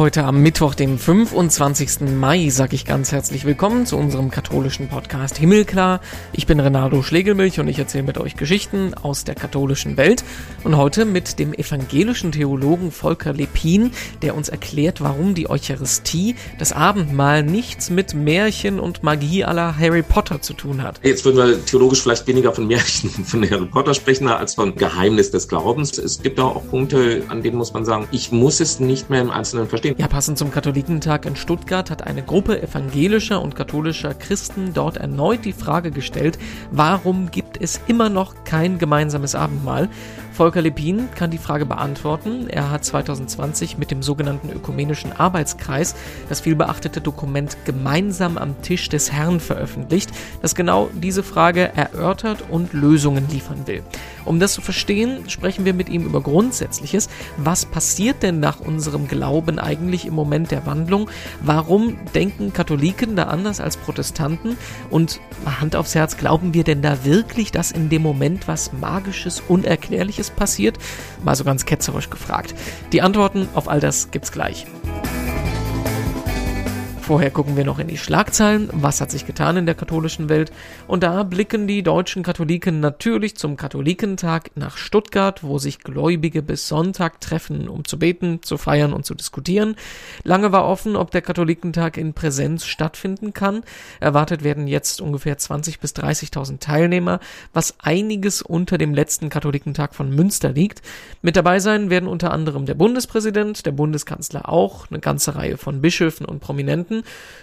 Heute am Mittwoch, dem 25. Mai, sage ich ganz herzlich willkommen zu unserem katholischen Podcast Himmelklar. Ich bin Renato Schlegelmilch und ich erzähle mit euch Geschichten aus der katholischen Welt. Und heute mit dem evangelischen Theologen Volker Lepin, der uns erklärt, warum die Eucharistie, das Abendmahl, nichts mit Märchen und Magie aller Harry Potter zu tun hat. Jetzt würden wir theologisch vielleicht weniger von Märchen von Harry Potter sprechen, als von Geheimnis des Glaubens. Es gibt auch Punkte, an denen muss man sagen, ich muss es nicht mehr im Einzelnen verstehen ja, passend zum Katholikentag in Stuttgart hat eine Gruppe evangelischer und katholischer Christen dort erneut die Frage gestellt, warum gibt es immer noch kein gemeinsames Abendmahl? Volker Lepin kann die Frage beantworten. Er hat 2020 mit dem sogenannten Ökumenischen Arbeitskreis das vielbeachtete Dokument Gemeinsam am Tisch des Herrn veröffentlicht, das genau diese Frage erörtert und Lösungen liefern will. Um das zu verstehen, sprechen wir mit ihm über Grundsätzliches. Was passiert denn nach unserem Glauben eigentlich im Moment der Wandlung? Warum denken Katholiken da anders als Protestanten? Und Hand aufs Herz, glauben wir denn da wirklich, dass in dem Moment was Magisches, Unerklärliches passiert? Mal so ganz ketzerisch gefragt. Die Antworten auf all das gibt's gleich. Vorher gucken wir noch in die Schlagzeilen. Was hat sich getan in der katholischen Welt? Und da blicken die deutschen Katholiken natürlich zum Katholikentag nach Stuttgart, wo sich Gläubige bis Sonntag treffen, um zu beten, zu feiern und zu diskutieren. Lange war offen, ob der Katholikentag in Präsenz stattfinden kann. Erwartet werden jetzt ungefähr 20 bis 30.000 Teilnehmer, was einiges unter dem letzten Katholikentag von Münster liegt. Mit dabei sein werden unter anderem der Bundespräsident, der Bundeskanzler auch, eine ganze Reihe von Bischöfen und Prominenten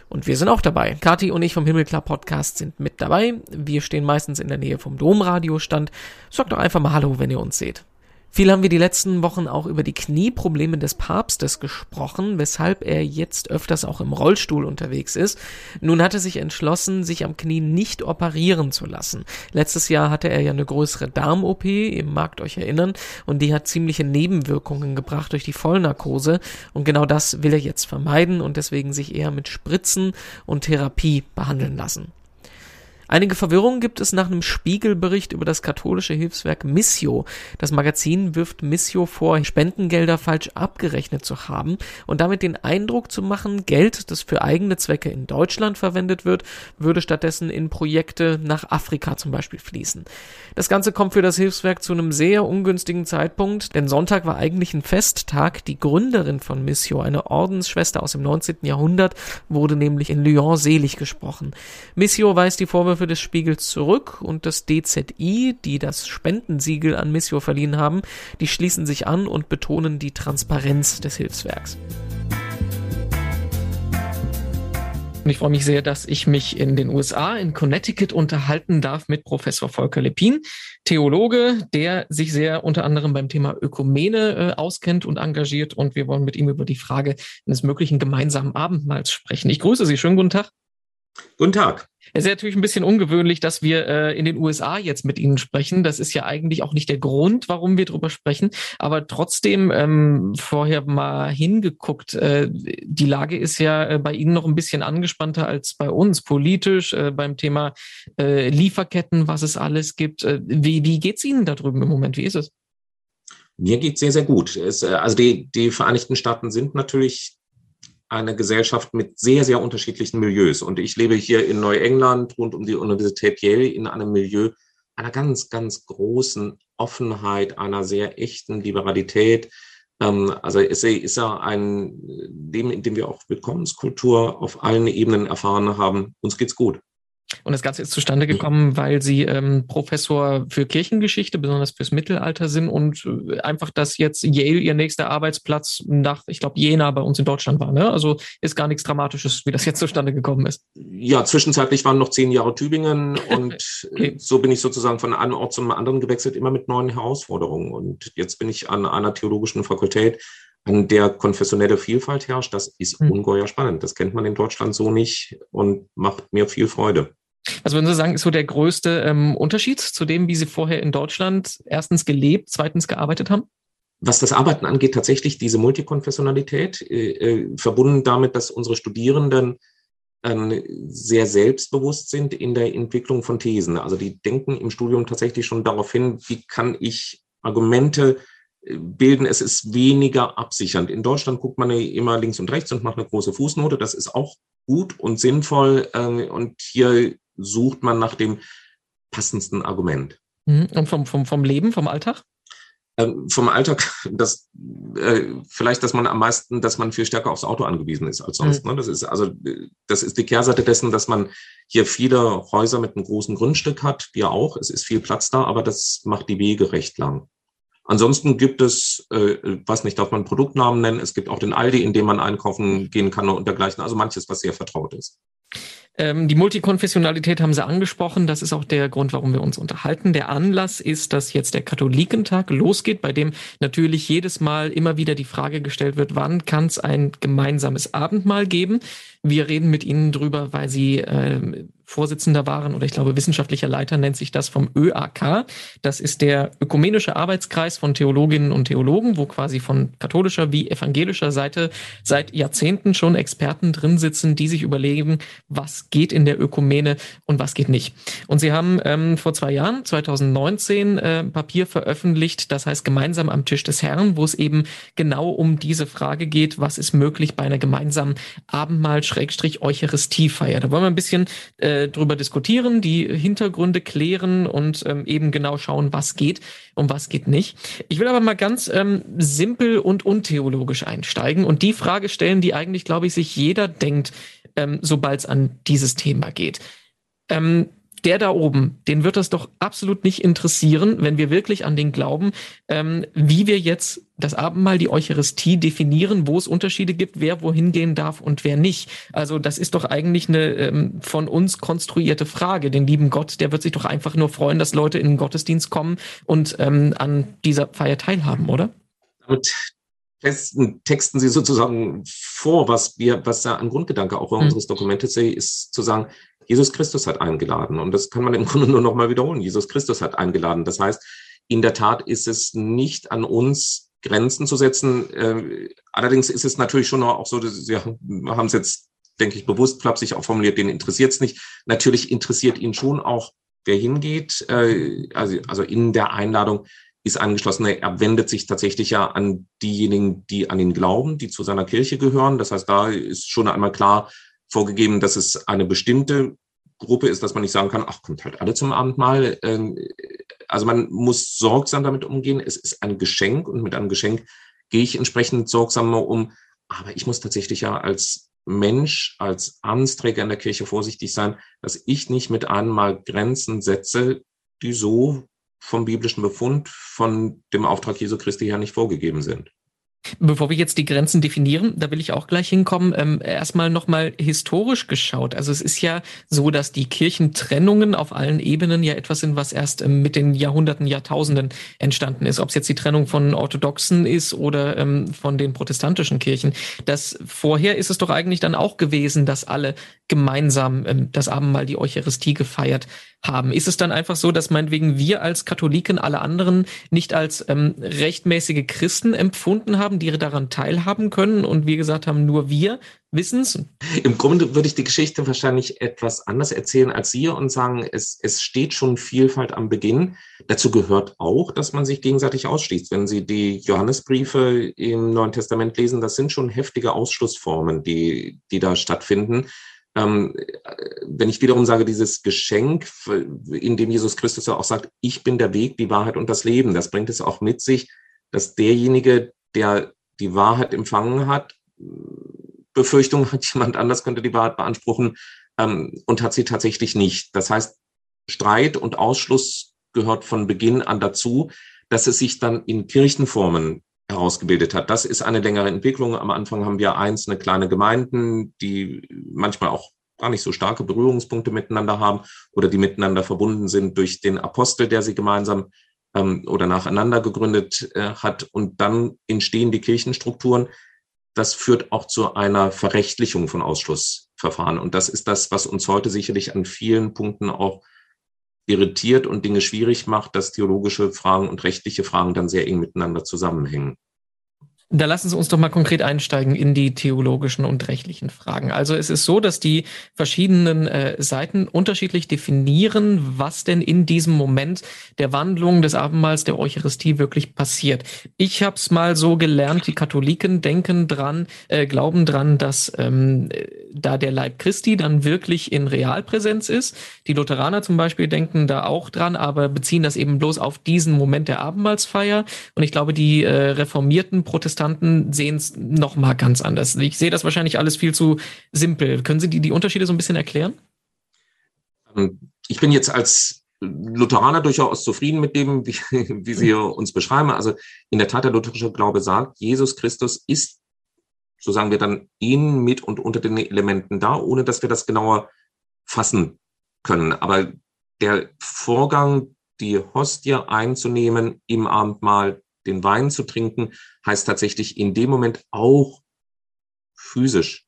und wir sind auch dabei. Kati und ich vom Himmelklar Podcast sind mit dabei. Wir stehen meistens in der Nähe vom Domradiostand. Sagt doch einfach mal Hallo, wenn ihr uns seht. Viel haben wir die letzten Wochen auch über die Knieprobleme des Papstes gesprochen, weshalb er jetzt öfters auch im Rollstuhl unterwegs ist. Nun hat er sich entschlossen, sich am Knie nicht operieren zu lassen. Letztes Jahr hatte er ja eine größere Darm-OP, ihr magt euch erinnern, und die hat ziemliche Nebenwirkungen gebracht durch die Vollnarkose. Und genau das will er jetzt vermeiden und deswegen sich eher mit Spritzen und Therapie behandeln lassen. Einige Verwirrung gibt es nach einem Spiegelbericht über das katholische Hilfswerk Missio. Das Magazin wirft Missio vor, Spendengelder falsch abgerechnet zu haben und damit den Eindruck zu machen, Geld, das für eigene Zwecke in Deutschland verwendet wird, würde stattdessen in Projekte nach Afrika zum Beispiel fließen. Das Ganze kommt für das Hilfswerk zu einem sehr ungünstigen Zeitpunkt, denn Sonntag war eigentlich ein Festtag. Die Gründerin von Missio, eine Ordensschwester aus dem 19. Jahrhundert, wurde nämlich in Lyon selig gesprochen. Missio weist die Vorwürfe Vorwürfe des Spiegels zurück und das DZI, die das Spendensiegel an Missio verliehen haben, die schließen sich an und betonen die Transparenz des Hilfswerks. Und ich freue mich sehr, dass ich mich in den USA, in Connecticut unterhalten darf mit Professor Volker Lepin, Theologe, der sich sehr unter anderem beim Thema Ökumene äh, auskennt und engagiert. Und wir wollen mit ihm über die Frage eines möglichen gemeinsamen Abendmahls sprechen. Ich grüße Sie. Schönen guten Tag. Guten Tag. Es ist natürlich ein bisschen ungewöhnlich, dass wir äh, in den USA jetzt mit Ihnen sprechen. Das ist ja eigentlich auch nicht der Grund, warum wir drüber sprechen. Aber trotzdem ähm, vorher mal hingeguckt. Äh, die Lage ist ja äh, bei Ihnen noch ein bisschen angespannter als bei uns politisch äh, beim Thema äh, Lieferketten, was es alles gibt. Äh, wie wie geht's Ihnen da drüben im Moment? Wie ist es? Mir geht's sehr, sehr gut. Es, äh, also die, die Vereinigten Staaten sind natürlich eine Gesellschaft mit sehr, sehr unterschiedlichen Milieus. Und ich lebe hier in Neuengland rund um die Universität Yale in einem Milieu einer ganz, ganz großen Offenheit, einer sehr echten Liberalität. Ähm, also es ist ja ein Leben, in dem wir auch Willkommenskultur auf allen Ebenen erfahren haben. Uns geht's gut. Und das Ganze ist zustande gekommen, weil Sie ähm, Professor für Kirchengeschichte, besonders fürs Mittelalter sind und äh, einfach, dass jetzt Yale Ihr nächster Arbeitsplatz nach, ich glaube, Jena bei uns in Deutschland war. Ne? Also ist gar nichts Dramatisches, wie das jetzt zustande gekommen ist. Ja, zwischenzeitlich waren noch zehn Jahre Tübingen und okay. so bin ich sozusagen von einem Ort zum anderen gewechselt, immer mit neuen Herausforderungen. Und jetzt bin ich an einer theologischen Fakultät, an der konfessionelle Vielfalt herrscht, das ist hm. ungeheuer spannend. Das kennt man in Deutschland so nicht und macht mir viel Freude. Also würden Sie sagen, ist so der größte ähm, Unterschied zu dem, wie Sie vorher in Deutschland erstens gelebt, zweitens gearbeitet haben? Was das Arbeiten angeht, tatsächlich diese Multikonfessionalität, äh, äh, verbunden damit, dass unsere Studierenden ähm, sehr selbstbewusst sind in der Entwicklung von Thesen. Also die denken im Studium tatsächlich schon darauf hin, wie kann ich Argumente bilden. Es ist weniger absichernd. In Deutschland guckt man immer links und rechts und macht eine große Fußnote. Das ist auch gut und sinnvoll. Äh, und hier sucht man nach dem passendsten Argument. Mhm. Und vom, vom, vom Leben, vom Alltag? Ähm, vom Alltag, das äh, vielleicht, dass man am meisten, dass man viel stärker aufs Auto angewiesen ist als sonst. Mhm. Ne? Das ist also das ist die Kehrseite dessen, dass man hier viele Häuser mit einem großen Grundstück hat, wir auch. Es ist viel Platz da, aber das macht die Wege recht lang. Ansonsten gibt es, äh, was nicht, darf man Produktnamen nennen. Es gibt auch den Aldi, in dem man einkaufen gehen kann und dergleichen. Also manches, was sehr vertraut ist. Ähm, die Multikonfessionalität haben Sie angesprochen. Das ist auch der Grund, warum wir uns unterhalten. Der Anlass ist, dass jetzt der Katholikentag losgeht, bei dem natürlich jedes Mal immer wieder die Frage gestellt wird, wann kann es ein gemeinsames Abendmahl geben? Wir reden mit Ihnen drüber, weil Sie äh, Vorsitzender waren oder ich glaube wissenschaftlicher Leiter nennt sich das vom ÖAK. Das ist der ökumenische Arbeitskreis von Theologinnen und Theologen, wo quasi von katholischer wie evangelischer Seite seit Jahrzehnten schon Experten drin sitzen, die sich überlegen, was geht in der Ökumene und was geht nicht. Und sie haben ähm, vor zwei Jahren, 2019, äh, Papier veröffentlicht, das heißt gemeinsam am Tisch des Herrn, wo es eben genau um diese Frage geht, was ist möglich bei einer gemeinsamen Abendmahl-Eucharistiefeier. Da wollen wir ein bisschen äh, drüber diskutieren, die Hintergründe klären und ähm, eben genau schauen, was geht und was geht nicht. Ich will aber mal ganz ähm, simpel und untheologisch einsteigen und die Frage stellen, die eigentlich, glaube ich, sich jeder denkt, ähm, sobald es an dieses Thema geht. Ähm, der da oben, den wird das doch absolut nicht interessieren, wenn wir wirklich an den glauben, ähm, wie wir jetzt das Abendmahl, die Eucharistie definieren, wo es Unterschiede gibt, wer wohin gehen darf und wer nicht. Also das ist doch eigentlich eine ähm, von uns konstruierte Frage. Den lieben Gott, der wird sich doch einfach nur freuen, dass Leute in den Gottesdienst kommen und ähm, an dieser Feier teilhaben, oder? Damit testen, texten Sie sozusagen vor, was wir, was da ein Grundgedanke auch hm. unseres Dokumentes ist, zu sagen, Jesus Christus hat eingeladen. Und das kann man im Grunde nur noch mal wiederholen. Jesus Christus hat eingeladen. Das heißt, in der Tat ist es nicht an uns, Grenzen zu setzen. Äh, allerdings ist es natürlich schon auch so, dass Sie haben es jetzt, denke ich, bewusst flapsig auch formuliert, den interessiert es nicht. Natürlich interessiert ihn schon auch, wer hingeht. Äh, also, also in der Einladung ist angeschlossen, er wendet sich tatsächlich ja an diejenigen, die an ihn glauben, die zu seiner Kirche gehören. Das heißt, da ist schon einmal klar, vorgegeben, dass es eine bestimmte Gruppe ist, dass man nicht sagen kann, ach, kommt halt alle zum Abendmahl. Ähm, also man muss sorgsam damit umgehen. Es ist ein Geschenk und mit einem Geschenk gehe ich entsprechend sorgsamer um. Aber ich muss tatsächlich ja als Mensch, als Amtsträger in der Kirche vorsichtig sein, dass ich nicht mit einem Mal Grenzen setze, die so vom biblischen Befund, von dem Auftrag Jesu Christi her nicht vorgegeben sind. Bevor wir jetzt die Grenzen definieren, da will ich auch gleich hinkommen, ähm, erstmal nochmal historisch geschaut. Also es ist ja so, dass die Kirchentrennungen auf allen Ebenen ja etwas sind, was erst ähm, mit den Jahrhunderten, Jahrtausenden entstanden ist. Ob es jetzt die Trennung von Orthodoxen ist oder ähm, von den protestantischen Kirchen. Das vorher ist es doch eigentlich dann auch gewesen, dass alle gemeinsam ähm, das Abendmahl, die Eucharistie gefeiert haben. Ist es dann einfach so, dass meinetwegen wir als Katholiken alle anderen nicht als ähm, rechtmäßige Christen empfunden haben, die daran teilhaben können und wir gesagt haben, nur wir wissen es? Im Grunde würde ich die Geschichte wahrscheinlich etwas anders erzählen als Sie und sagen, es, es steht schon Vielfalt am Beginn. Dazu gehört auch, dass man sich gegenseitig ausschließt. Wenn Sie die Johannesbriefe im Neuen Testament lesen, das sind schon heftige Ausschlussformen, die, die da stattfinden wenn ich wiederum sage, dieses Geschenk, in dem Jesus Christus ja auch sagt, ich bin der Weg, die Wahrheit und das Leben, das bringt es auch mit sich, dass derjenige, der die Wahrheit empfangen hat, Befürchtung hat, jemand anders könnte die Wahrheit beanspruchen ähm, und hat sie tatsächlich nicht. Das heißt, Streit und Ausschluss gehört von Beginn an dazu, dass es sich dann in Kirchenformen herausgebildet hat. Das ist eine längere Entwicklung. Am Anfang haben wir einzelne kleine Gemeinden, die manchmal auch gar nicht so starke Berührungspunkte miteinander haben oder die miteinander verbunden sind durch den Apostel, der sie gemeinsam ähm, oder nacheinander gegründet äh, hat. Und dann entstehen die Kirchenstrukturen. Das führt auch zu einer Verrechtlichung von Ausschlussverfahren. Und das ist das, was uns heute sicherlich an vielen Punkten auch irritiert und Dinge schwierig macht, dass theologische Fragen und rechtliche Fragen dann sehr eng miteinander zusammenhängen. Da lassen Sie uns doch mal konkret einsteigen in die theologischen und rechtlichen Fragen. Also es ist so, dass die verschiedenen äh, Seiten unterschiedlich definieren, was denn in diesem Moment der Wandlung des Abendmahls der Eucharistie wirklich passiert. Ich habe es mal so gelernt, die Katholiken denken dran, äh, glauben dran, dass ähm, da der Leib Christi dann wirklich in Realpräsenz ist. Die Lutheraner zum Beispiel denken da auch dran, aber beziehen das eben bloß auf diesen Moment der Abendmahlsfeier. Und ich glaube, die äh, reformierten Protestanten sehen es noch mal ganz anders. Ich sehe das wahrscheinlich alles viel zu simpel. Können Sie die, die Unterschiede so ein bisschen erklären? Ähm, ich bin jetzt als Lutheraner durchaus zufrieden mit dem, wie, wie Sie uns beschreiben. Also in der Tat, der lutherische Glaube sagt, Jesus Christus ist, so sagen wir dann, in, mit und unter den Elementen da, ohne dass wir das genauer fassen können. Aber der Vorgang, die Hostie einzunehmen im Abendmahl, den Wein zu trinken, heißt tatsächlich in dem Moment auch physisch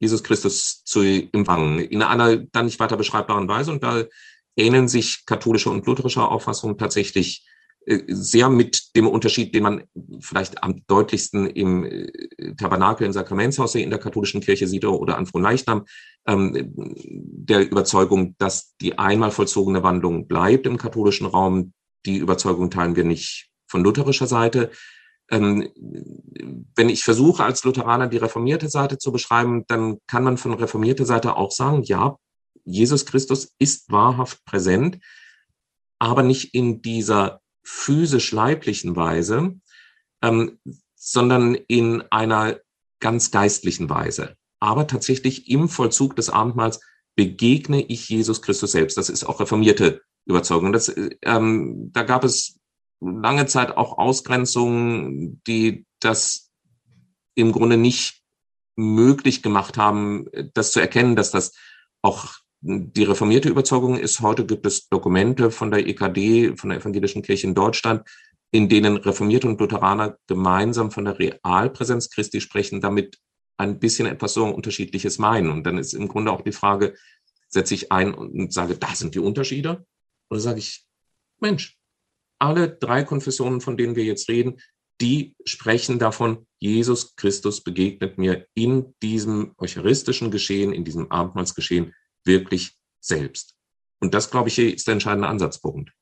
Jesus Christus zu empfangen. In einer dann nicht weiter beschreibbaren Weise. Und da ähneln sich katholische und lutherische Auffassungen tatsächlich äh, sehr mit dem Unterschied, den man vielleicht am deutlichsten im äh, Tabernakel, im Sakramentshaus in der katholischen Kirche sieht oder an Fronleichnam, ähm, der Überzeugung, dass die einmal vollzogene Wandlung bleibt im katholischen Raum. Die Überzeugung teilen wir nicht von lutherischer Seite. Ähm, wenn ich versuche, als Lutheraner die reformierte Seite zu beschreiben, dann kann man von reformierter Seite auch sagen, ja, Jesus Christus ist wahrhaft präsent, aber nicht in dieser physisch-leiblichen Weise, ähm, sondern in einer ganz geistlichen Weise. Aber tatsächlich im Vollzug des Abendmahls begegne ich Jesus Christus selbst. Das ist auch reformierte Überzeugung. Das, ähm, da gab es lange Zeit auch Ausgrenzungen, die das im Grunde nicht möglich gemacht haben, das zu erkennen, dass das auch die reformierte Überzeugung ist, heute gibt es Dokumente von der EKD, von der Evangelischen Kirche in Deutschland, in denen Reformierte und Lutheraner gemeinsam von der Realpräsenz Christi sprechen, damit ein bisschen etwas so unterschiedliches meinen. Und dann ist im Grunde auch die Frage, setze ich ein und sage, da sind die Unterschiede? Oder sage ich, Mensch, alle drei Konfessionen, von denen wir jetzt reden, die sprechen davon, Jesus Christus begegnet mir in diesem eucharistischen Geschehen, in diesem Abendmahlsgeschehen wirklich selbst. Und das, glaube ich, ist der entscheidende Ansatzpunkt.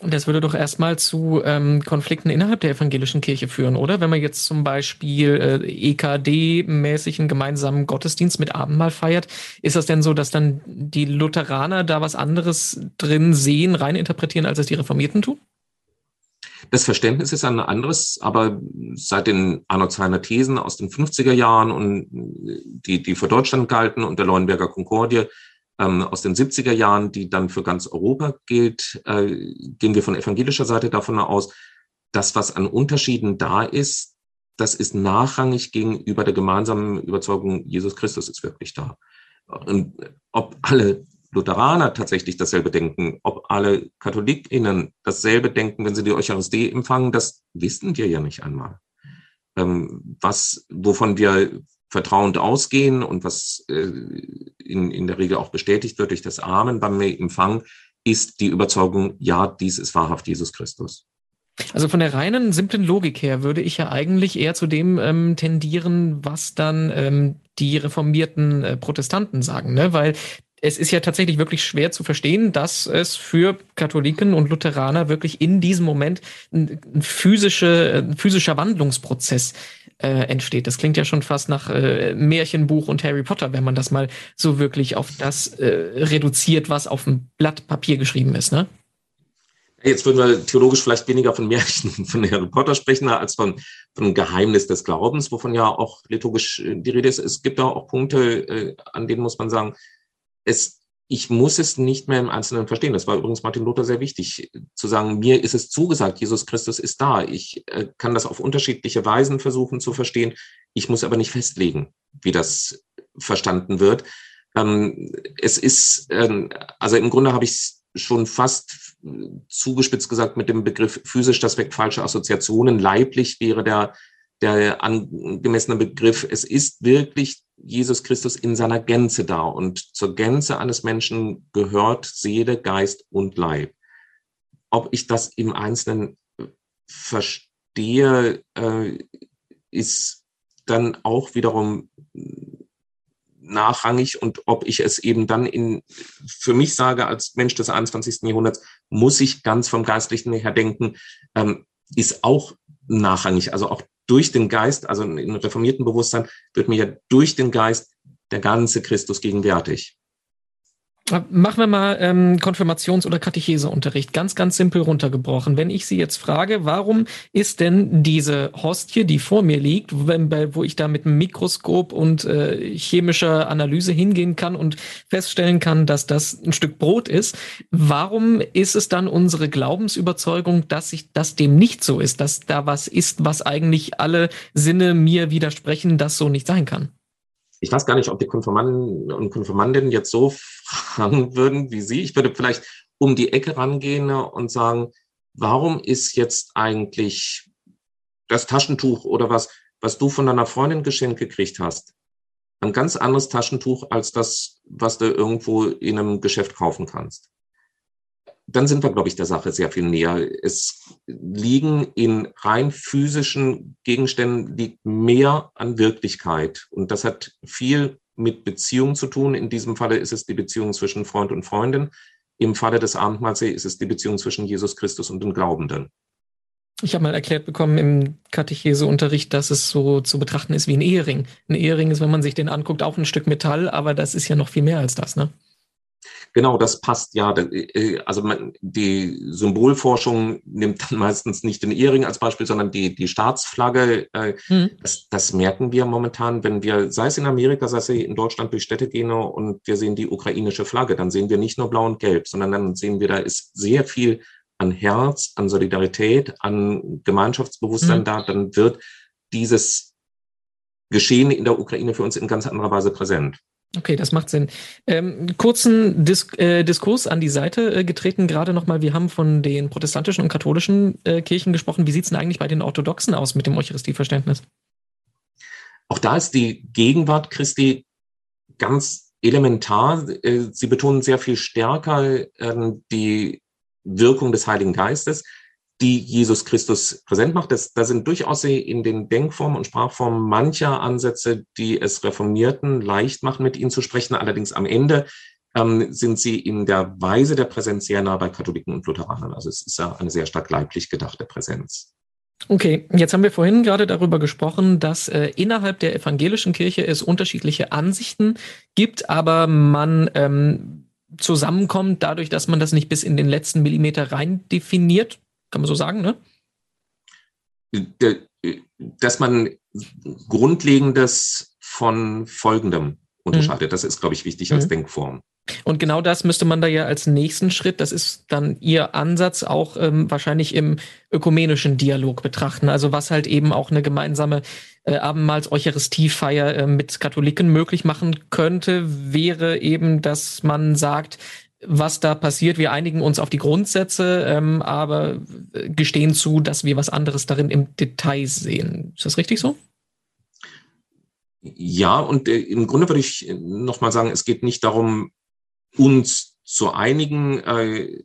Das würde doch erstmal zu ähm, Konflikten innerhalb der evangelischen Kirche führen, oder? Wenn man jetzt zum Beispiel äh, EKD-mäßigen gemeinsamen Gottesdienst mit Abendmahl feiert, ist das denn so, dass dann die Lutheraner da was anderes drin sehen, rein interpretieren, als es die Reformierten tun? Das Verständnis ist ein anderes, aber seit den Arnold Zweiner Thesen aus den 50er Jahren und die, die für Deutschland galten und der Leuenberger Konkordie ähm, aus den 70er Jahren, die dann für ganz Europa gilt, äh, gehen wir von evangelischer Seite davon aus, dass was an Unterschieden da ist, das ist nachrangig gegenüber der gemeinsamen Überzeugung, Jesus Christus ist wirklich da. Und ob alle Lutheraner tatsächlich dasselbe denken, ob alle KatholikInnen dasselbe denken, wenn sie die Eucharistie empfangen, das wissen wir ja nicht einmal. Ähm, was, wovon wir vertrauend ausgehen und was äh, in, in der Regel auch bestätigt wird durch das Amen beim Empfang, ist die Überzeugung, ja, dies ist wahrhaft Jesus Christus. Also von der reinen, simplen Logik her würde ich ja eigentlich eher zu dem ähm, tendieren, was dann ähm, die reformierten äh, Protestanten sagen, ne? Weil es ist ja tatsächlich wirklich schwer zu verstehen, dass es für Katholiken und Lutheraner wirklich in diesem Moment ein, physische, ein physischer Wandlungsprozess äh, entsteht. Das klingt ja schon fast nach äh, Märchenbuch und Harry Potter, wenn man das mal so wirklich auf das äh, reduziert, was auf dem Blatt Papier geschrieben ist, ne? Jetzt würden wir theologisch vielleicht weniger von Märchen von Harry Potter sprechen, als von, von Geheimnis des Glaubens, wovon ja auch liturgisch äh, die Rede ist. Es gibt da auch Punkte, äh, an denen muss man sagen, es, ich muss es nicht mehr im Einzelnen verstehen. Das war übrigens Martin Luther sehr wichtig, zu sagen, mir ist es zugesagt, Jesus Christus ist da. Ich äh, kann das auf unterschiedliche Weisen versuchen zu verstehen. Ich muss aber nicht festlegen, wie das verstanden wird. Ähm, es ist, ähm, also im Grunde habe ich es schon fast zugespitzt gesagt mit dem Begriff physisch, das weckt falsche Assoziationen. Leiblich wäre der, der angemessene Begriff. Es ist wirklich Jesus Christus in seiner Gänze da und zur Gänze eines Menschen gehört Seele, Geist und Leib. Ob ich das im Einzelnen verstehe, äh, ist dann auch wiederum nachrangig und ob ich es eben dann in, für mich sage, als Mensch des 21. Jahrhunderts, muss ich ganz vom Geistlichen her denken, ähm, ist auch nachrangig. Also auch durch den Geist, also im reformierten Bewusstsein, wird mir ja durch den Geist der ganze Christus gegenwärtig. Machen wir mal ähm, Konfirmations- oder Katecheseunterricht. Ganz, ganz simpel runtergebrochen. Wenn ich Sie jetzt frage, warum ist denn diese Hostie, die vor mir liegt, wenn, wo ich da mit einem Mikroskop und äh, chemischer Analyse hingehen kann und feststellen kann, dass das ein Stück Brot ist, warum ist es dann unsere Glaubensüberzeugung, dass ich, dass dem nicht so ist, dass da was ist, was eigentlich alle Sinne mir widersprechen, das so nicht sein kann? Ich weiß gar nicht, ob die Konfirmanden und Konfirmandinnen jetzt so fragen würden wie Sie. Ich würde vielleicht um die Ecke rangehen und sagen, warum ist jetzt eigentlich das Taschentuch oder was, was du von deiner Freundin geschenkt gekriegt hast, ein ganz anderes Taschentuch als das, was du irgendwo in einem Geschäft kaufen kannst? Dann sind wir, glaube ich, der Sache sehr viel näher. Es liegen in rein physischen Gegenständen liegt mehr an Wirklichkeit. Und das hat viel mit Beziehung zu tun. In diesem Falle ist es die Beziehung zwischen Freund und Freundin. Im Falle des Abendmahlsee ist es die Beziehung zwischen Jesus Christus und den Glaubenden. Ich habe mal erklärt bekommen im Katecheseunterricht, dass es so zu betrachten ist wie ein Ehering. Ein Ehering ist, wenn man sich den anguckt, auch ein Stück Metall, aber das ist ja noch viel mehr als das, ne? Genau, das passt ja. Äh, also die Symbolforschung nimmt dann meistens nicht den Ehering als Beispiel, sondern die, die Staatsflagge. Mhm. Das, das merken wir momentan, wenn wir, sei es in Amerika, sei es in Deutschland durch Städte gehen und wir sehen die ukrainische Flagge, dann sehen wir nicht nur blau und gelb, sondern dann sehen wir, da ist sehr viel an Herz, an Solidarität, an Gemeinschaftsbewusstsein mhm. da. Dann wird dieses Geschehen in der Ukraine für uns in ganz anderer Weise präsent. Okay, das macht Sinn. Ähm, kurzen Dis äh, Diskurs an die Seite äh, getreten, gerade nochmal, wir haben von den protestantischen und katholischen äh, Kirchen gesprochen. Wie sieht es denn eigentlich bei den Orthodoxen aus mit dem Eucharistieverständnis? Auch da ist die Gegenwart Christi ganz elementar. Äh, sie betonen sehr viel stärker ähm, die Wirkung des Heiligen Geistes die Jesus Christus präsent macht. Das, da sind durchaus in den Denkformen und Sprachformen mancher Ansätze, die es Reformierten leicht machen, mit ihnen zu sprechen. Allerdings am Ende ähm, sind sie in der Weise der Präsenz sehr nah bei Katholiken und Lutheranern. Also es ist ja eine sehr stark leiblich gedachte Präsenz. Okay, jetzt haben wir vorhin gerade darüber gesprochen, dass äh, innerhalb der evangelischen Kirche es unterschiedliche Ansichten gibt, aber man ähm, zusammenkommt dadurch, dass man das nicht bis in den letzten Millimeter rein definiert. Kann man so sagen, ne? Dass man Grundlegendes von Folgendem unterscheidet. Mhm. Das ist, glaube ich, wichtig als mhm. Denkform. Und genau das müsste man da ja als nächsten Schritt, das ist dann Ihr Ansatz, auch ähm, wahrscheinlich im ökumenischen Dialog betrachten. Also was halt eben auch eine gemeinsame äh, Abendmahls-Eucharistiefeier äh, mit Katholiken möglich machen könnte, wäre eben, dass man sagt, was da passiert. Wir einigen uns auf die Grundsätze, ähm, aber gestehen zu, dass wir was anderes darin im Detail sehen. Ist das richtig so? Ja, und äh, im Grunde würde ich nochmal sagen, es geht nicht darum, uns zu einigen. Äh,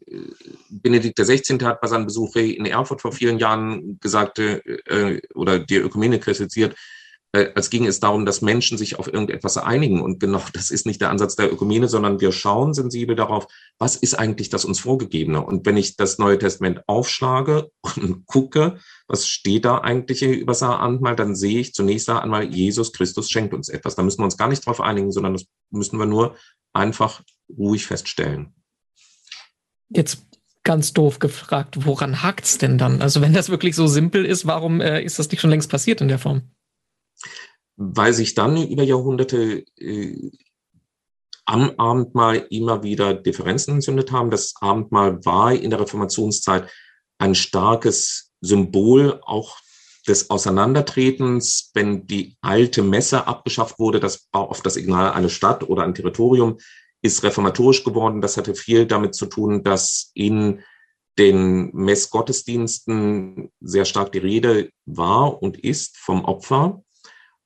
Benedikt XVI. hat bei seinem Besuch in Erfurt vor vielen Jahren gesagt äh, oder die Ökumene kritisiert, äh, als ging es darum, dass Menschen sich auf irgendetwas einigen. Und genau das ist nicht der Ansatz der Ökumene, sondern wir schauen sensibel darauf, was ist eigentlich das uns Vorgegebene? Und wenn ich das Neue Testament aufschlage und gucke, was steht da eigentlich über das dann sehe ich zunächst einmal, Jesus Christus schenkt uns etwas. Da müssen wir uns gar nicht drauf einigen, sondern das müssen wir nur einfach ruhig feststellen. Jetzt ganz doof gefragt, woran hakt's denn dann? Also wenn das wirklich so simpel ist, warum äh, ist das nicht schon längst passiert in der Form? Weil sich dann über Jahrhunderte äh, am Abendmahl immer wieder Differenzen entzündet haben. Das Abendmahl war in der Reformationszeit ein starkes Symbol auch des Auseinandertretens, wenn die alte Messe abgeschafft wurde, das war oft das Signal eine Stadt oder ein Territorium, ist reformatorisch geworden. Das hatte viel damit zu tun, dass in den Messgottesdiensten sehr stark die Rede war und ist vom Opfer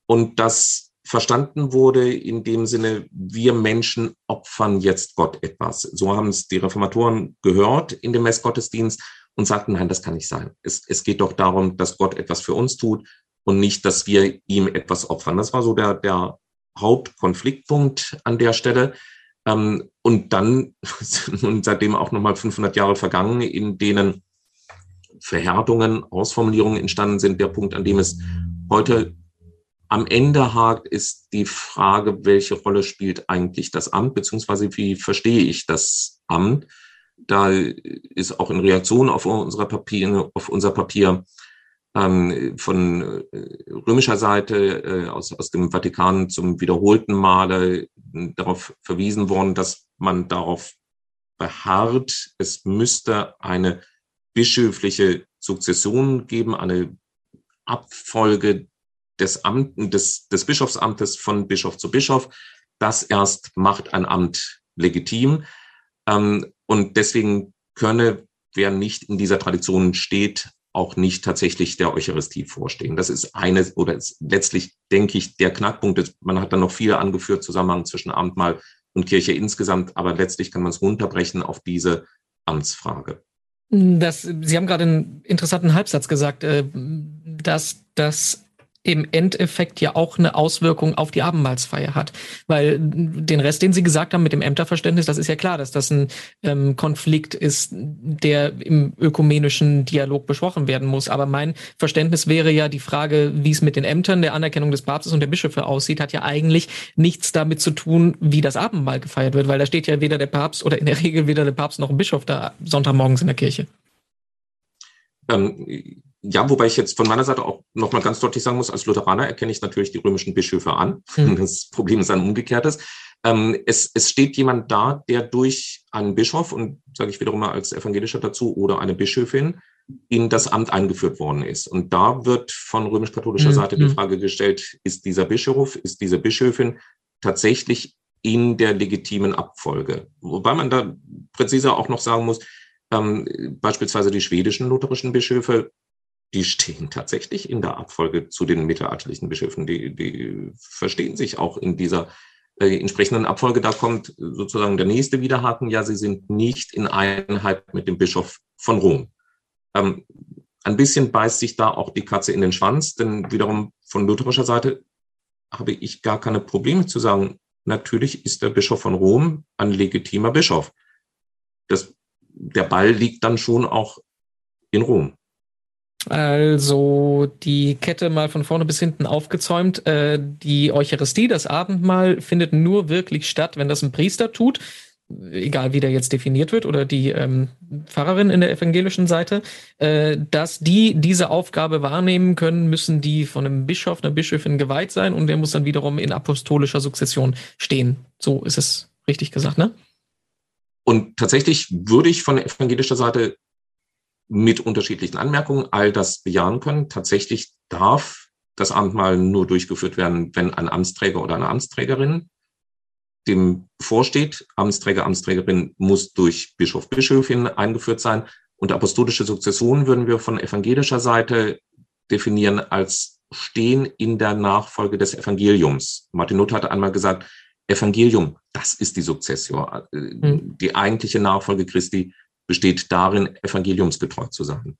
und das verstanden wurde in dem Sinne, wir Menschen opfern jetzt Gott etwas. So haben es die Reformatoren gehört in dem Messgottesdienst und sagten, nein, das kann nicht sein. Es, es geht doch darum, dass Gott etwas für uns tut und nicht, dass wir ihm etwas opfern. Das war so der, der Hauptkonfliktpunkt an der Stelle. Ähm, und dann sind seitdem auch nochmal 500 Jahre vergangen, in denen Verhärtungen, Ausformulierungen entstanden sind. Der Punkt, an dem es heute am Ende hakt, ist die Frage, welche Rolle spielt eigentlich das Amt, beziehungsweise wie verstehe ich das Amt? Da ist auch in Reaktion auf, unsere Papier, auf unser Papier ähm, von äh, römischer Seite äh, aus, aus dem Vatikan zum wiederholten Male darauf verwiesen worden, dass man darauf beharrt, es müsste eine bischöfliche Sukzession geben, eine Abfolge des, Amt, des, des Bischofsamtes von Bischof zu Bischof. Das erst macht ein Amt legitim. Ähm, und deswegen könne, wer nicht in dieser Tradition steht, auch nicht tatsächlich der Eucharistie vorstehen. Das ist eine oder ist letztlich, denke ich, der Knackpunkt. Man hat dann noch viel angeführt, Zusammenhang zwischen Amtmahl und Kirche insgesamt, aber letztlich kann man es runterbrechen auf diese Amtsfrage. Das, Sie haben gerade einen interessanten Halbsatz gesagt, äh, dass das im Endeffekt ja auch eine Auswirkung auf die Abendmahlsfeier hat. Weil den Rest, den Sie gesagt haben mit dem Ämterverständnis, das ist ja klar, dass das ein ähm, Konflikt ist, der im ökumenischen Dialog besprochen werden muss. Aber mein Verständnis wäre ja die Frage, wie es mit den Ämtern, der Anerkennung des Papstes und der Bischöfe aussieht, hat ja eigentlich nichts damit zu tun, wie das Abendmahl gefeiert wird, weil da steht ja weder der Papst oder in der Regel weder der Papst noch ein Bischof da Sonntagmorgens in der Kirche. Ähm, ja, wobei ich jetzt von meiner Seite auch nochmal ganz deutlich sagen muss, als Lutheraner erkenne ich natürlich die römischen Bischöfe an. Mhm. Das Problem ist ein umgekehrtes. Ähm, es, es steht jemand da, der durch einen Bischof, und sage ich wiederum mal als Evangelischer dazu, oder eine Bischöfin in das Amt eingeführt worden ist. Und da wird von römisch-katholischer mhm. Seite die hm. Frage gestellt, ist dieser Bischof, ist diese Bischöfin tatsächlich in der legitimen Abfolge? Wobei man da präziser auch noch sagen muss, ähm, beispielsweise die schwedischen lutherischen Bischöfe die stehen tatsächlich in der Abfolge zu den mittelalterlichen Bischöfen. Die, die verstehen sich auch in dieser äh, entsprechenden Abfolge. Da kommt sozusagen der nächste Widerhaken. Ja, sie sind nicht in Einheit mit dem Bischof von Rom. Ähm, ein bisschen beißt sich da auch die Katze in den Schwanz, denn wiederum von lutherischer Seite habe ich gar keine Probleme zu sagen, natürlich ist der Bischof von Rom ein legitimer Bischof. Das, der Ball liegt dann schon auch in Rom. Also die Kette mal von vorne bis hinten aufgezäumt. Äh, die Eucharistie, das Abendmahl, findet nur wirklich statt, wenn das ein Priester tut, egal wie der jetzt definiert wird, oder die ähm, Pfarrerin in der evangelischen Seite, äh, dass die diese Aufgabe wahrnehmen können, müssen die von einem Bischof, einer Bischöfin geweiht sein und der muss dann wiederum in apostolischer Sukzession stehen. So ist es richtig gesagt, ne? Und tatsächlich würde ich von evangelischer Seite mit unterschiedlichen Anmerkungen all das bejahen können. Tatsächlich darf das Abendmahl nur durchgeführt werden, wenn ein Amtsträger oder eine Amtsträgerin dem vorsteht. Amtsträger, Amtsträgerin muss durch Bischof, Bischöfin eingeführt sein. Und apostolische Sukzession würden wir von evangelischer Seite definieren als Stehen in der Nachfolge des Evangeliums. Martin Luther hat einmal gesagt, Evangelium, das ist die Sukzession, mhm. die eigentliche Nachfolge Christi besteht darin, evangeliumsgetreu zu sein.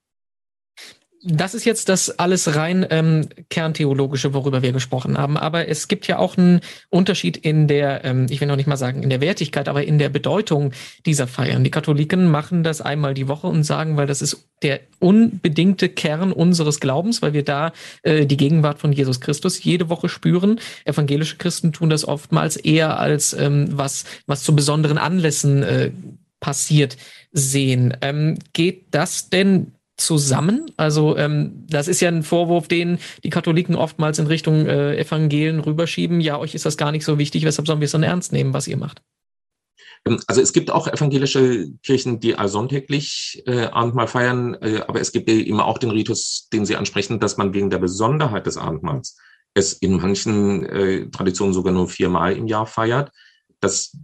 Das ist jetzt das alles rein ähm, kerntheologische, worüber wir gesprochen haben. Aber es gibt ja auch einen Unterschied in der, ähm, ich will noch nicht mal sagen in der Wertigkeit, aber in der Bedeutung dieser Feiern. Die Katholiken machen das einmal die Woche und sagen, weil das ist der unbedingte Kern unseres Glaubens, weil wir da äh, die Gegenwart von Jesus Christus jede Woche spüren. Evangelische Christen tun das oftmals eher als ähm, was, was zu besonderen Anlässen äh, passiert sehen. Ähm, geht das denn zusammen? Also ähm, das ist ja ein Vorwurf, den die Katholiken oftmals in Richtung äh, Evangelien rüberschieben. Ja, euch ist das gar nicht so wichtig, weshalb sollen wir es dann ernst nehmen, was ihr macht? Ähm, also es gibt auch evangelische Kirchen, die allsonntäglich äh, Abendmahl feiern, äh, aber es gibt eben auch den Ritus, den Sie ansprechen, dass man wegen der Besonderheit des Abendmahls es in manchen äh, Traditionen sogar nur viermal im Jahr feiert. Das,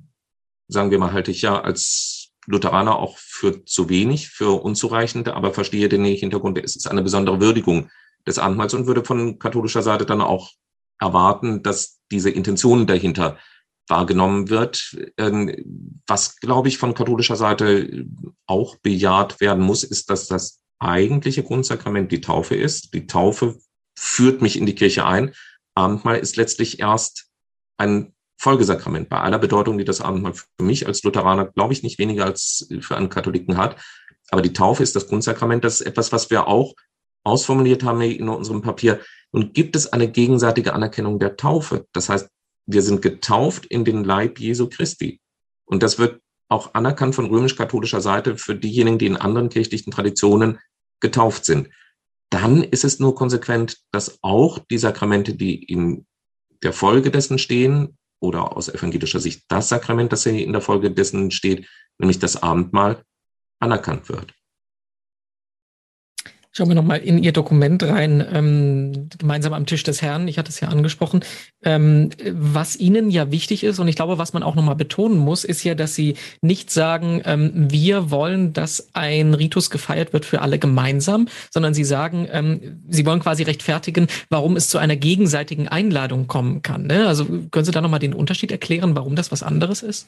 sagen wir mal, halte ich ja als Lutheraner auch für zu wenig, für unzureichend, aber verstehe den Hintergrund, es ist eine besondere Würdigung des Abendmahls und würde von katholischer Seite dann auch erwarten, dass diese Intention dahinter wahrgenommen wird. Ähm, was, glaube ich, von katholischer Seite auch bejaht werden muss, ist, dass das eigentliche Grundsakrament die Taufe ist. Die Taufe führt mich in die Kirche ein. Abendmahl ist letztlich erst ein Folgesakrament bei aller Bedeutung, die das Abendmahl für mich als Lutheraner, glaube ich, nicht weniger als für einen Katholiken hat. Aber die Taufe ist das Grundsakrament. Das ist etwas, was wir auch ausformuliert haben in unserem Papier. Und gibt es eine gegenseitige Anerkennung der Taufe? Das heißt, wir sind getauft in den Leib Jesu Christi. Und das wird auch anerkannt von römisch-katholischer Seite für diejenigen, die in anderen kirchlichen Traditionen getauft sind. Dann ist es nur konsequent, dass auch die Sakramente, die in der Folge dessen stehen, oder aus evangelischer Sicht das Sakrament, das in der Folge dessen steht, nämlich das Abendmahl, anerkannt wird. Schauen wir nochmal in Ihr Dokument rein, ähm, gemeinsam am Tisch des Herrn. Ich hatte es ja angesprochen. Ähm, was Ihnen ja wichtig ist, und ich glaube, was man auch nochmal betonen muss, ist ja, dass Sie nicht sagen, ähm, wir wollen, dass ein Ritus gefeiert wird für alle gemeinsam, sondern Sie sagen, ähm, Sie wollen quasi rechtfertigen, warum es zu einer gegenseitigen Einladung kommen kann. Ne? Also können Sie da nochmal den Unterschied erklären, warum das was anderes ist?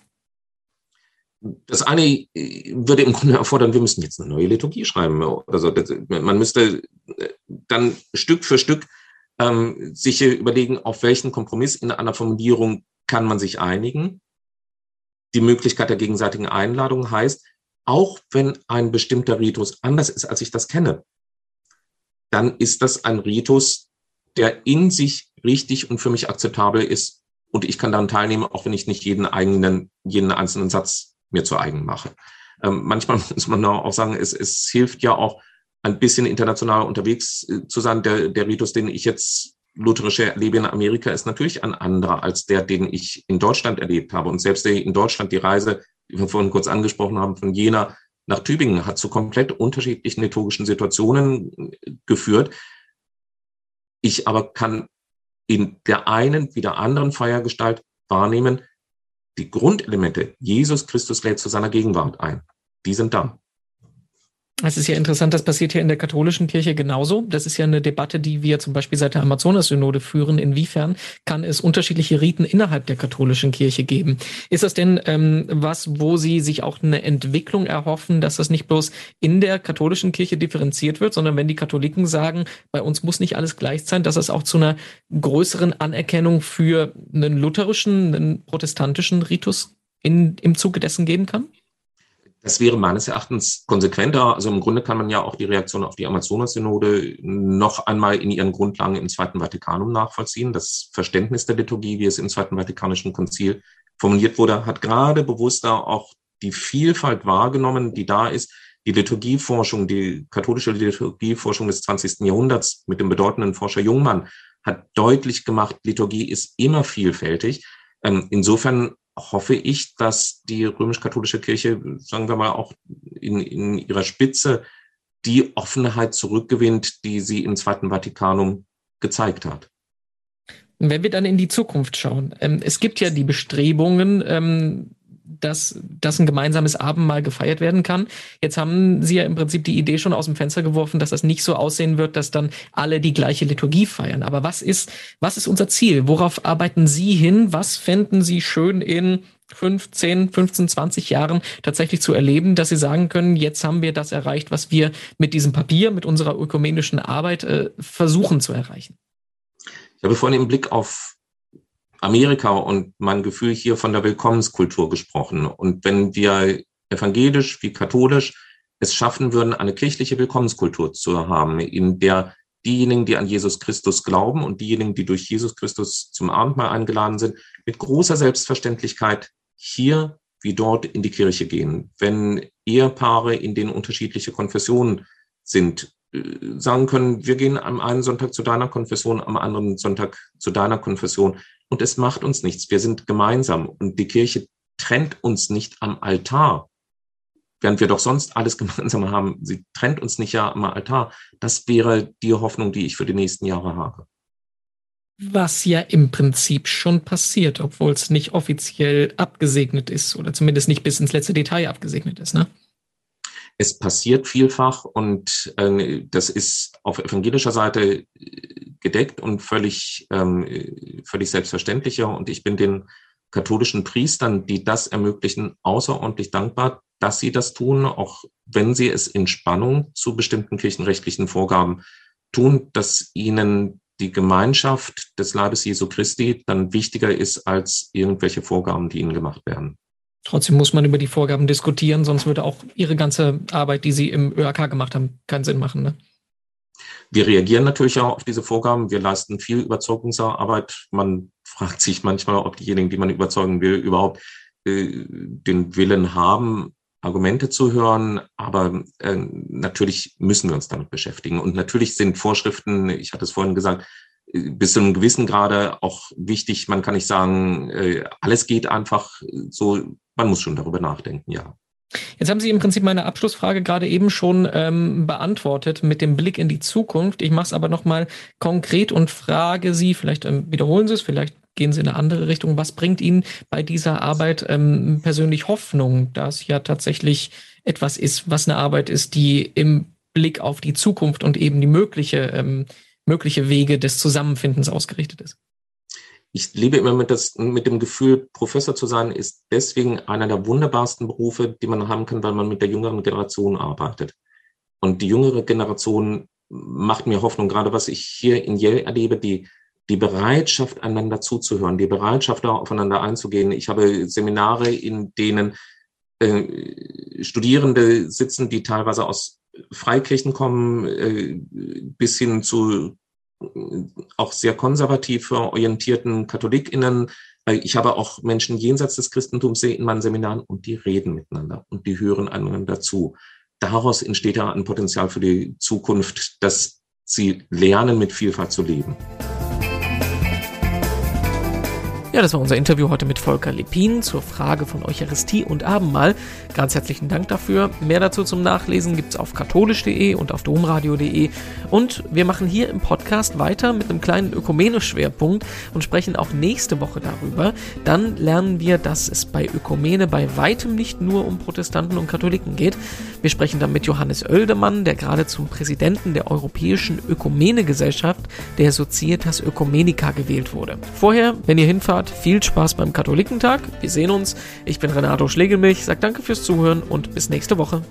Das eine äh, würde im Grunde erfordern, wir müssen jetzt eine neue Liturgie schreiben. Also man müsste äh, dann Stück für Stück ähm, sich überlegen, auf welchen Kompromiss in einer Formulierung kann man sich einigen. Die Möglichkeit der gegenseitigen Einladung heißt, auch wenn ein bestimmter Ritus anders ist, als ich das kenne, dann ist das ein Ritus, der in sich richtig und für mich akzeptabel ist. Und ich kann daran teilnehmen, auch wenn ich nicht jeden eigenen, jeden einzelnen Satz mir zu eigen mache. Ähm, manchmal muss man auch sagen, es, es hilft ja auch, ein bisschen international unterwegs äh, zu sein. Der, der Ritus, den ich jetzt lutherische erlebe in Amerika, ist natürlich ein anderer als der, den ich in Deutschland erlebt habe. Und selbst in Deutschland die Reise, die wir vorhin kurz angesprochen haben, von Jena nach Tübingen hat zu komplett unterschiedlichen liturgischen Situationen äh, geführt. Ich aber kann in der einen wie der anderen Feiergestalt wahrnehmen, die Grundelemente, Jesus Christus lädt zu seiner Gegenwart ein, die sind da. Es ist ja interessant, das passiert hier in der katholischen Kirche genauso. Das ist ja eine Debatte, die wir zum Beispiel seit der Amazonas-Synode führen. Inwiefern kann es unterschiedliche Riten innerhalb der katholischen Kirche geben? Ist das denn ähm, was, wo Sie sich auch eine Entwicklung erhoffen, dass das nicht bloß in der katholischen Kirche differenziert wird, sondern wenn die Katholiken sagen, bei uns muss nicht alles gleich sein, dass es auch zu einer größeren Anerkennung für einen lutherischen, einen protestantischen Ritus in, im Zuge dessen geben kann? Das wäre meines Erachtens konsequenter. Also im Grunde kann man ja auch die Reaktion auf die Amazonas-Synode noch einmal in ihren Grundlagen im Zweiten Vatikanum nachvollziehen. Das Verständnis der Liturgie, wie es im Zweiten Vatikanischen Konzil formuliert wurde, hat gerade bewusster auch die Vielfalt wahrgenommen, die da ist. Die Liturgieforschung, die katholische Liturgieforschung des 20. Jahrhunderts mit dem bedeutenden Forscher Jungmann hat deutlich gemacht, Liturgie ist immer vielfältig. Ähm, insofern hoffe ich, dass die römisch-katholische Kirche, sagen wir mal, auch in, in ihrer Spitze die Offenheit zurückgewinnt, die sie im Zweiten Vatikanum gezeigt hat. Wenn wir dann in die Zukunft schauen, ähm, es gibt ja die Bestrebungen, ähm, dass, dass ein gemeinsames Abendmahl gefeiert werden kann. Jetzt haben Sie ja im Prinzip die Idee schon aus dem Fenster geworfen, dass das nicht so aussehen wird, dass dann alle die gleiche Liturgie feiern. Aber was ist, was ist unser Ziel? Worauf arbeiten Sie hin? Was fänden Sie schön in 15, 15, 20 Jahren tatsächlich zu erleben, dass Sie sagen können, jetzt haben wir das erreicht, was wir mit diesem Papier, mit unserer ökumenischen Arbeit äh, versuchen zu erreichen? Ich habe vorhin im Blick auf Amerika und mein Gefühl hier von der Willkommenskultur gesprochen. Und wenn wir evangelisch wie katholisch es schaffen würden, eine kirchliche Willkommenskultur zu haben, in der diejenigen, die an Jesus Christus glauben und diejenigen, die durch Jesus Christus zum Abendmahl eingeladen sind, mit großer Selbstverständlichkeit hier wie dort in die Kirche gehen. Wenn Ehepaare, in denen unterschiedliche Konfessionen sind, äh, sagen können, wir gehen am einen Sonntag zu deiner Konfession, am anderen Sonntag zu deiner Konfession, und es macht uns nichts. Wir sind gemeinsam und die Kirche trennt uns nicht am Altar, während wir doch sonst alles gemeinsam haben. Sie trennt uns nicht ja am Altar. Das wäre die Hoffnung, die ich für die nächsten Jahre habe. Was ja im Prinzip schon passiert, obwohl es nicht offiziell abgesegnet ist oder zumindest nicht bis ins letzte Detail abgesegnet ist, ne? Es passiert vielfach und äh, das ist auf evangelischer Seite äh, gedeckt und völlig, ähm, völlig selbstverständlicher. Und ich bin den katholischen Priestern, die das ermöglichen, außerordentlich dankbar, dass sie das tun, auch wenn sie es in Spannung zu bestimmten kirchenrechtlichen Vorgaben tun, dass ihnen die Gemeinschaft des Leibes Jesu Christi dann wichtiger ist als irgendwelche Vorgaben, die ihnen gemacht werden. Trotzdem muss man über die Vorgaben diskutieren, sonst würde auch Ihre ganze Arbeit, die Sie im ÖAK gemacht haben, keinen Sinn machen. Ne? Wir reagieren natürlich auch auf diese Vorgaben. Wir leisten viel Überzeugungsarbeit. Man fragt sich manchmal, ob diejenigen, die man überzeugen will, überhaupt äh, den Willen haben, Argumente zu hören. Aber äh, natürlich müssen wir uns damit beschäftigen. Und natürlich sind Vorschriften, ich hatte es vorhin gesagt, bis zu einem gewissen Grade auch wichtig. Man kann nicht sagen, äh, alles geht einfach so. Man muss schon darüber nachdenken, ja. Jetzt haben Sie im Prinzip meine Abschlussfrage gerade eben schon ähm, beantwortet mit dem Blick in die Zukunft. Ich mache es aber nochmal konkret und frage Sie, vielleicht ähm, wiederholen Sie es, vielleicht gehen Sie in eine andere Richtung. Was bringt Ihnen bei dieser Arbeit ähm, persönlich Hoffnung, dass ja tatsächlich etwas ist, was eine Arbeit ist, die im Blick auf die Zukunft und eben die mögliche ähm, mögliche Wege des Zusammenfindens ausgerichtet ist. Ich lebe immer mit, das, mit dem Gefühl, Professor zu sein, ist deswegen einer der wunderbarsten Berufe, die man haben kann, weil man mit der jüngeren Generation arbeitet. Und die jüngere Generation macht mir Hoffnung, gerade was ich hier in Yale erlebe, die, die Bereitschaft, einander zuzuhören, die Bereitschaft, aufeinander einzugehen. Ich habe Seminare, in denen äh, Studierende sitzen, die teilweise aus Freikirchen kommen, äh, bis hin zu auch sehr konservativ orientierten KatholikInnen. Ich habe auch Menschen jenseits des Christentums in meinen Seminaren und die reden miteinander und die hören einander zu. Daraus entsteht ja ein Potenzial für die Zukunft, dass sie lernen, mit Vielfalt zu leben. Ja, das war unser Interview heute mit Volker Lepin zur Frage von Eucharistie und Abendmahl. Ganz herzlichen Dank dafür. Mehr dazu zum Nachlesen gibt es auf katholisch.de und auf domradio.de. Und wir machen hier im Podcast weiter mit einem kleinen Ökumene-Schwerpunkt und sprechen auch nächste Woche darüber. Dann lernen wir, dass es bei Ökumene bei weitem nicht nur um Protestanten und Katholiken geht. Wir sprechen dann mit Johannes Oeldemann, der gerade zum Präsidenten der Europäischen Ökumene-Gesellschaft, der Societas Ökumenica, gewählt wurde. Vorher, wenn ihr hinfahrt, viel Spaß beim Katholikentag. Wir sehen uns. Ich bin Renato Schlegelmilch, sag danke fürs Zuhören und bis nächste Woche.